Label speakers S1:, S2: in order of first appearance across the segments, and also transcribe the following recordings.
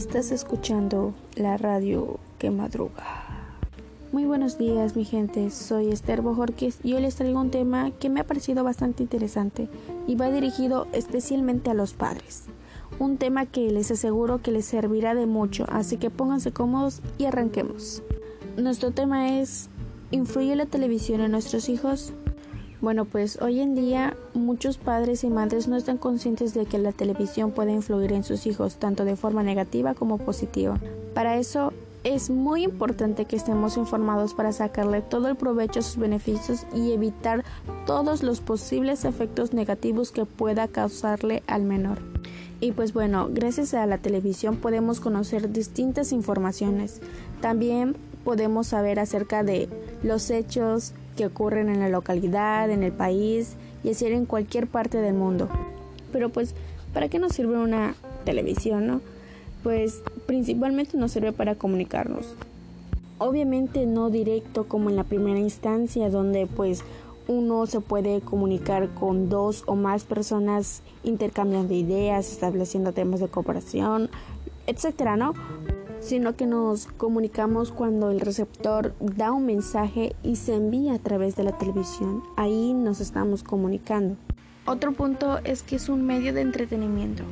S1: Estás escuchando la radio que madruga. Muy buenos días mi gente, soy Esther Bojorquez y hoy les traigo un tema que me ha parecido bastante interesante y va dirigido especialmente a los padres. Un tema que les aseguro que les servirá de mucho, así que pónganse cómodos y arranquemos. Nuestro tema es ¿Influye la televisión en nuestros hijos? Bueno, pues hoy en día muchos padres y madres no están conscientes de que la televisión puede influir en sus hijos tanto de forma negativa como positiva. Para eso es muy importante que estemos informados para sacarle todo el provecho a sus beneficios y evitar todos los posibles efectos negativos que pueda causarle al menor. Y pues bueno, gracias a la televisión podemos conocer distintas informaciones. También podemos saber acerca de los hechos, que ocurren en la localidad, en el país y así en cualquier parte del mundo. Pero pues, ¿para qué nos sirve una televisión, no? Pues principalmente nos sirve para comunicarnos. Obviamente no directo como en la primera instancia donde pues uno se puede comunicar con dos o más personas intercambiando ideas, estableciendo temas de cooperación, etcétera, ¿no? Sino que nos comunicamos cuando el receptor da un mensaje y se envía a través de la televisión. Ahí nos estamos comunicando. Otro punto es que es un medio de entretenimiento.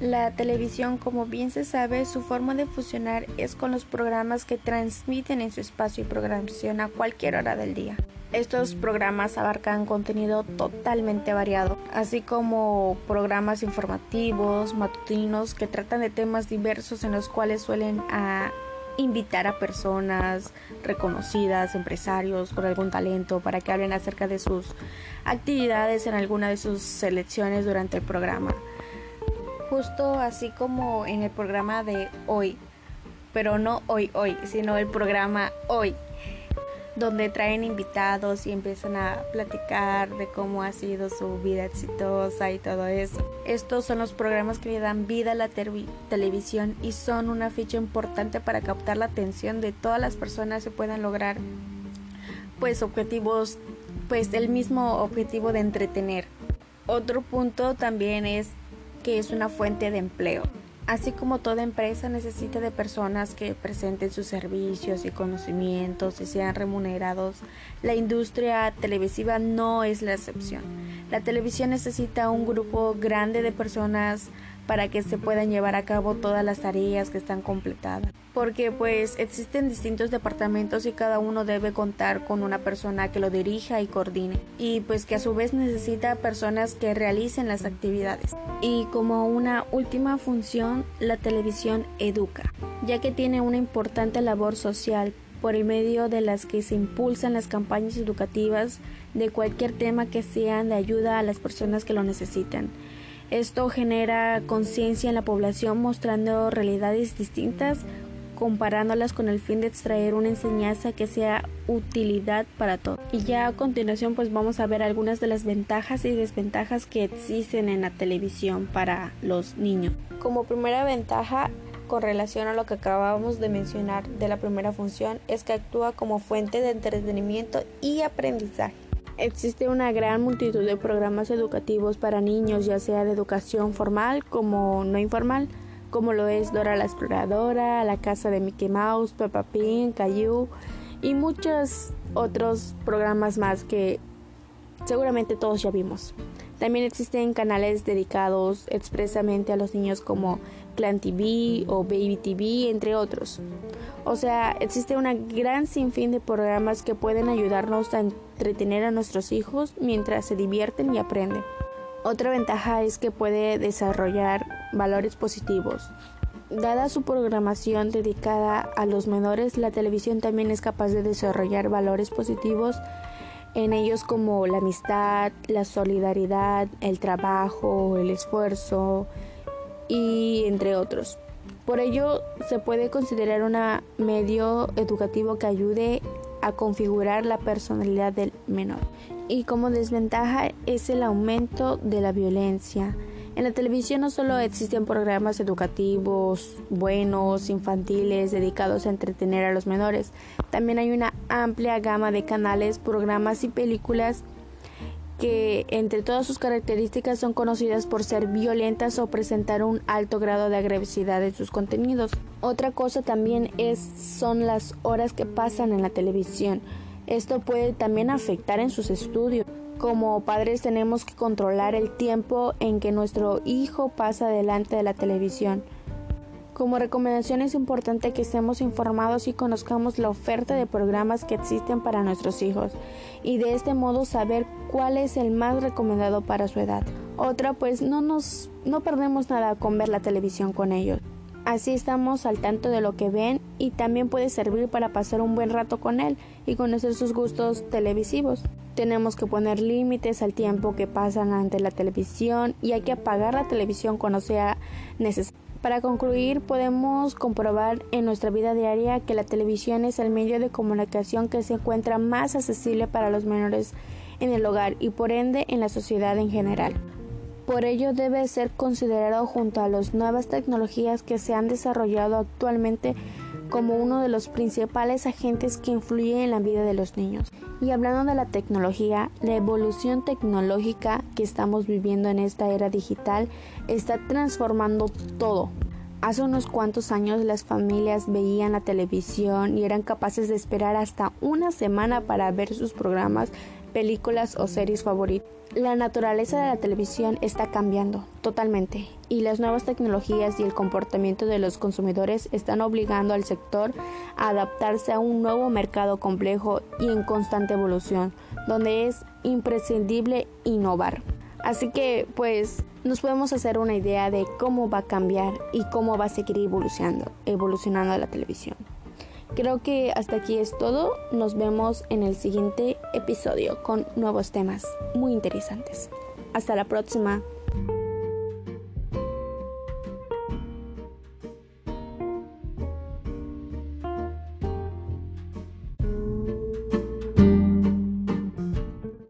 S1: La televisión, como bien se sabe, su forma de funcionar es con los programas que transmiten en su espacio y programación a cualquier hora del día. Estos programas abarcan contenido totalmente variado, así como programas informativos, matutinos, que tratan de temas diversos en los cuales suelen ah, invitar a personas reconocidas, empresarios con algún talento, para que hablen acerca de sus actividades en alguna de sus selecciones durante el programa. Justo así como en el programa de hoy, pero no hoy hoy, sino el programa hoy donde traen invitados y empiezan a platicar de cómo ha sido su vida exitosa y todo eso. Estos son los programas que le dan vida a la televisión y son una ficha importante para captar la atención de todas las personas y puedan lograr pues objetivos, pues el mismo objetivo de entretener. Otro punto también es que es una fuente de empleo. Así como toda empresa necesita de personas que presenten sus servicios y conocimientos y sean remunerados, la industria televisiva no es la excepción. La televisión necesita un grupo grande de personas para que se puedan llevar a cabo todas las tareas que están completadas. Porque pues existen distintos departamentos y cada uno debe contar con una persona que lo dirija y coordine. Y pues que a su vez necesita personas que realicen las actividades. Y como una última función, la televisión educa, ya que tiene una importante labor social por el medio de las que se impulsan las campañas educativas de cualquier tema que sean de ayuda a las personas que lo necesitan. Esto genera conciencia en la población mostrando realidades distintas, comparándolas con el fin de extraer una enseñanza que sea utilidad para todos. Y ya a continuación pues vamos a ver algunas de las ventajas y desventajas que existen en la televisión para los niños. Como primera ventaja con relación a lo que acabamos de mencionar de la primera función es que actúa como fuente de entretenimiento y aprendizaje. Existe una gran multitud de programas educativos para niños, ya sea de educación formal como no informal, como lo es Dora la Exploradora, La Casa de Mickey Mouse, Peppa Pig, Caillou y muchos otros programas más que seguramente todos ya vimos. También existen canales dedicados expresamente a los niños como Clan TV o Baby TV, entre otros. O sea, existe una gran sinfín de programas que pueden ayudarnos a entretener a nuestros hijos mientras se divierten y aprenden. Otra ventaja es que puede desarrollar valores positivos. Dada su programación dedicada a los menores, la televisión también es capaz de desarrollar valores positivos en ellos como la amistad, la solidaridad, el trabajo, el esfuerzo y entre otros. Por ello se puede considerar un medio educativo que ayude a configurar la personalidad del menor. Y como desventaja es el aumento de la violencia. En la televisión no solo existen programas educativos buenos, infantiles, dedicados a entretener a los menores, también hay una amplia gama de canales, programas y películas que entre todas sus características son conocidas por ser violentas o presentar un alto grado de agresividad en sus contenidos. Otra cosa también es son las horas que pasan en la televisión. Esto puede también afectar en sus estudios. Como padres tenemos que controlar el tiempo en que nuestro hijo pasa delante de la televisión. Como recomendación es importante que estemos informados y conozcamos la oferta de programas que existen para nuestros hijos y de este modo saber cuál es el más recomendado para su edad. Otra, pues no nos no perdemos nada con ver la televisión con ellos. Así estamos al tanto de lo que ven y también puede servir para pasar un buen rato con él y conocer sus gustos televisivos. Tenemos que poner límites al tiempo que pasan ante la televisión y hay que apagar la televisión cuando sea necesario. Para concluir, podemos comprobar en nuestra vida diaria que la televisión es el medio de comunicación que se encuentra más accesible para los menores en el hogar y por ende en la sociedad en general. Por ello debe ser considerado junto a las nuevas tecnologías que se han desarrollado actualmente como uno de los principales agentes que influyen en la vida de los niños. Y hablando de la tecnología, la evolución tecnológica que estamos viviendo en esta era digital está transformando todo. Hace unos cuantos años las familias veían la televisión y eran capaces de esperar hasta una semana para ver sus programas, películas o series favoritas. La naturaleza de la televisión está cambiando totalmente y las nuevas tecnologías y el comportamiento de los consumidores están obligando al sector a adaptarse a un nuevo mercado complejo y en constante evolución, donde es imprescindible innovar. Así que pues nos podemos hacer una idea de cómo va a cambiar y cómo va a seguir evolucionando, evolucionando la televisión. Creo que hasta aquí es todo. Nos vemos en el siguiente episodio con nuevos temas muy interesantes. Hasta la próxima.